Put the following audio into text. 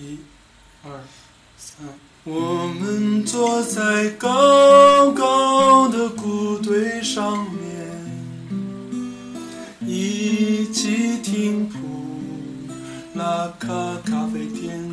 一、二、三。我们坐在高高的谷堆上面，一起听普拉卡咖啡店。